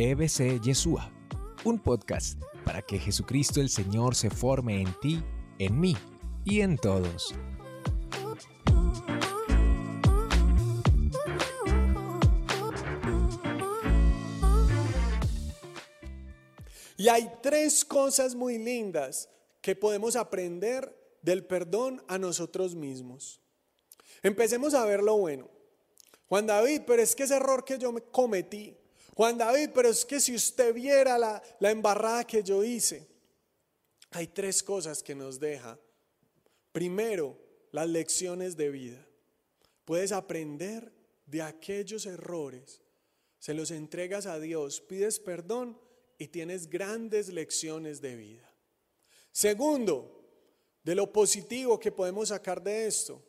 EBC Yeshua, un podcast para que Jesucristo el Señor se forme en ti, en mí y en todos. Y hay tres cosas muy lindas que podemos aprender del perdón a nosotros mismos. Empecemos a ver lo bueno. Juan David, pero es que ese error que yo cometí. Juan David, pero es que si usted viera la, la embarrada que yo hice. Hay tres cosas que nos deja. Primero, las lecciones de vida. Puedes aprender de aquellos errores. Se los entregas a Dios, pides perdón y tienes grandes lecciones de vida. Segundo, de lo positivo que podemos sacar de esto,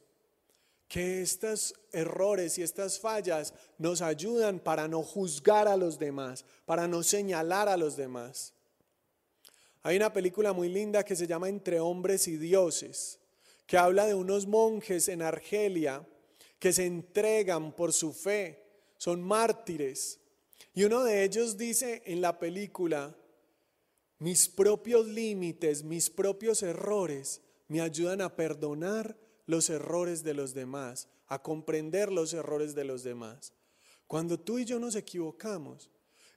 que estos errores y estas fallas nos ayudan para no juzgar a los demás, para no señalar a los demás. Hay una película muy linda que se llama Entre hombres y dioses, que habla de unos monjes en Argelia que se entregan por su fe, son mártires. Y uno de ellos dice en la película, mis propios límites, mis propios errores me ayudan a perdonar los errores de los demás, a comprender los errores de los demás. Cuando tú y yo nos equivocamos,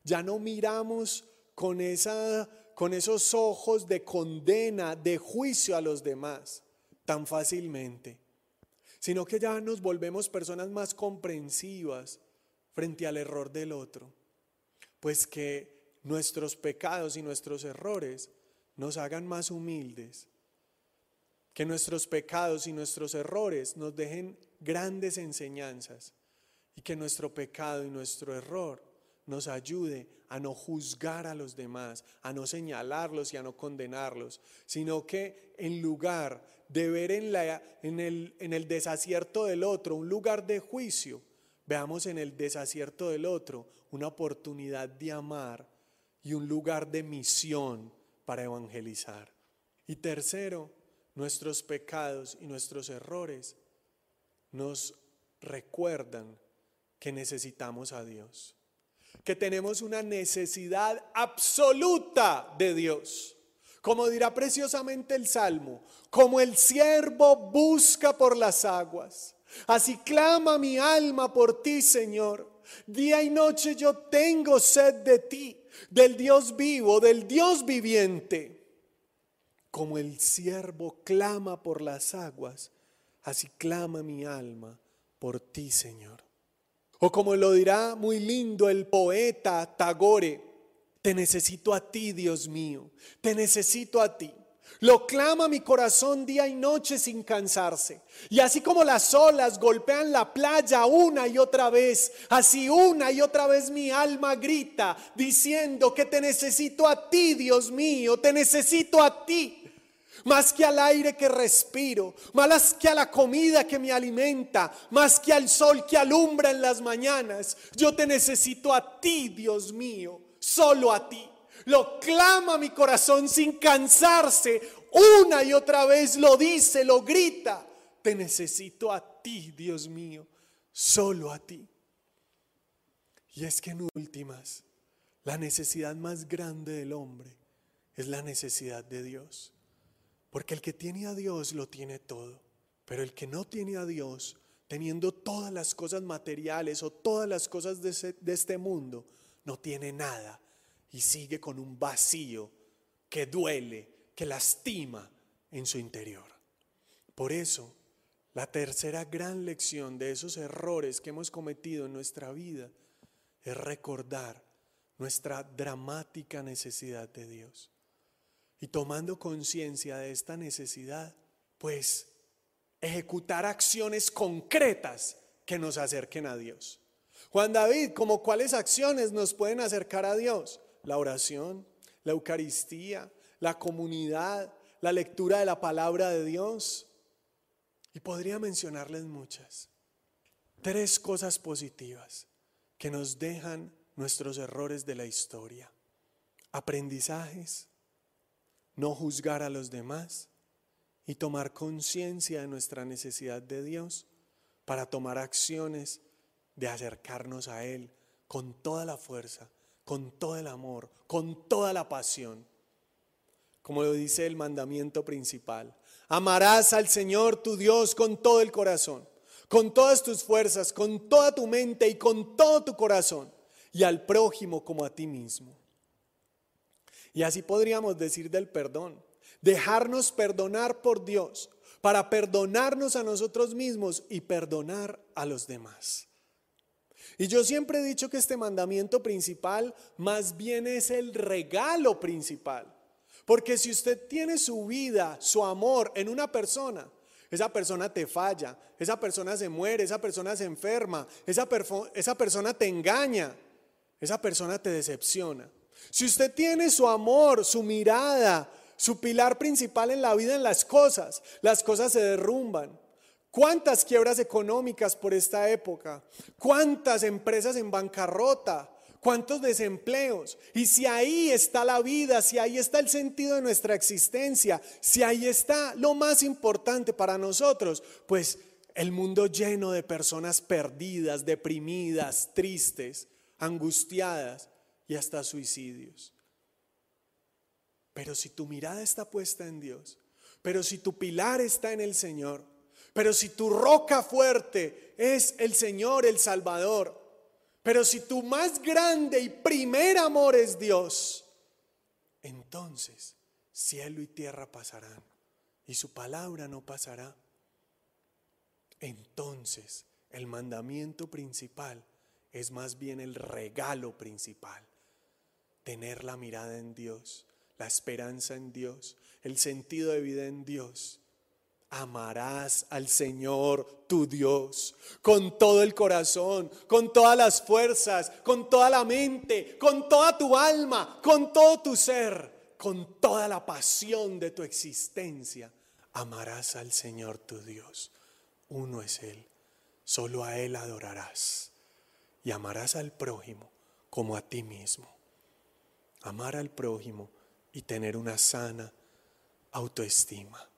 ya no miramos con, esa, con esos ojos de condena, de juicio a los demás tan fácilmente, sino que ya nos volvemos personas más comprensivas frente al error del otro, pues que nuestros pecados y nuestros errores nos hagan más humildes, que nuestros pecados y nuestros errores nos dejen grandes enseñanzas y que nuestro pecado y nuestro error nos ayude a no juzgar a los demás, a no señalarlos y a no condenarlos, sino que en lugar de ver en, la, en, el, desacierto del otro un lugar de juicio, veamos en el desacierto del otro una oportunidad de amar y un lugar de misión para evangelizar. Y tercero, nuestros pecados y nuestros errores nos recuerdan que necesitamos a Dios, que tenemos una necesidad absoluta de Dios. Como dirá preciosamente el Salmo, como el siervo busca por las aguas, así clama mi alma por ti, Señor. Día y noche yo tengo sed de ti, del Dios vivo, del Dios viviente. Como el siervo clama por las aguas, así clama mi alma por ti, Señor. O como lo dirá muy lindo el poeta Tagore, te necesito a ti, Dios mío, te necesito a ti. Lo clama mi corazón día y noche sin cansarse. Y así como las olas golpean la playa una y otra vez, así una y otra vez mi alma grita diciendo que te necesito a ti, Dios mío, te necesito a ti más que al aire que respiro, más que a la comida que me alimenta, más que al sol que alumbra en las mañanas. Yo te necesito a ti, Dios mío, solo a ti. Lo clama mi corazón sin cansarse, una y otra vez lo dice, lo grita. Te necesito a ti, Dios mío, solo a ti. Y es que en últimas, la necesidad más grande del hombre es la necesidad de Dios. Porque el que tiene a Dios lo tiene todo. Pero el que no tiene a Dios, teniendo todas las cosas materiales o todas las cosas de, este mundo, no tiene nada y sigue con un vacío que duele, que lastima en su interior. Por eso, la tercera gran lección de esos errores que hemos cometido en nuestra vida es recordar nuestra dramática necesidad de Dios. Y tomando conciencia de esta necesidad, pues ejecutar acciones concretas que nos acerquen a Dios. Juan David, como cuáles acciones nos pueden acercar a Dios? La oración, la Eucaristía, la comunidad, la lectura de la palabra de Dios. Y podría mencionarles muchas. Tres cosas positivas que nos dejan nuestros errores de la historia. Aprendizajes, no juzgar a los demás y tomar conciencia de nuestra necesidad de Dios para tomar acciones de acercarnos a Él con toda la fuerza, con todo el amor, con toda la pasión. Como lo dice el mandamiento principal. Amarás al Señor tu Dios con todo el corazón, con todas tus fuerzas, con toda tu mente y con todo tu corazón, y al prójimo como a ti mismo. Y así podríamos decir del perdón, dejarnos perdonar por Dios para perdonarnos a nosotros mismos y perdonar a los demás. Y yo siempre he dicho que este mandamiento principal más bien es el regalo principal. Porque si usted tiene su vida, su amor en una persona, esa persona te falla, esa persona se muere, esa persona se enferma, esa, esa persona te engaña, esa persona te decepciona. Si usted tiene su amor, su mirada, su pilar principal en la vida en las cosas, las cosas se derrumban. ¿Cuántas quiebras económicas por esta época? ¿Cuántas empresas en bancarrota? ¿Cuántos desempleos? Y si ahí está la vida, si ahí está el sentido de nuestra existencia, si ahí está lo más importante para nosotros, pues el mundo lleno de personas perdidas, deprimidas, tristes, angustiadas y hasta suicidios. Pero si tu mirada está puesta en Dios, pero si tu pilar está en el Señor, pero si tu roca fuerte es el Señor, el Salvador, pero si tu más grande y primer amor es Dios, entonces cielo y tierra pasarán y su palabra no pasará. Entonces el mandamiento principal es más bien el regalo principal. Tener la mirada en Dios, la esperanza en Dios, el sentido de vida en Dios amarás al Señor tu Dios con todo el corazón, con todas las fuerzas, con toda la mente, con toda tu alma, con todo tu ser, con toda la pasión de tu existencia. Amarás al Señor tu Dios. Uno es Él. Solo a Él adorarás. Y amarás al prójimo como a ti mismo. Amar al prójimo y tener una sana autoestima.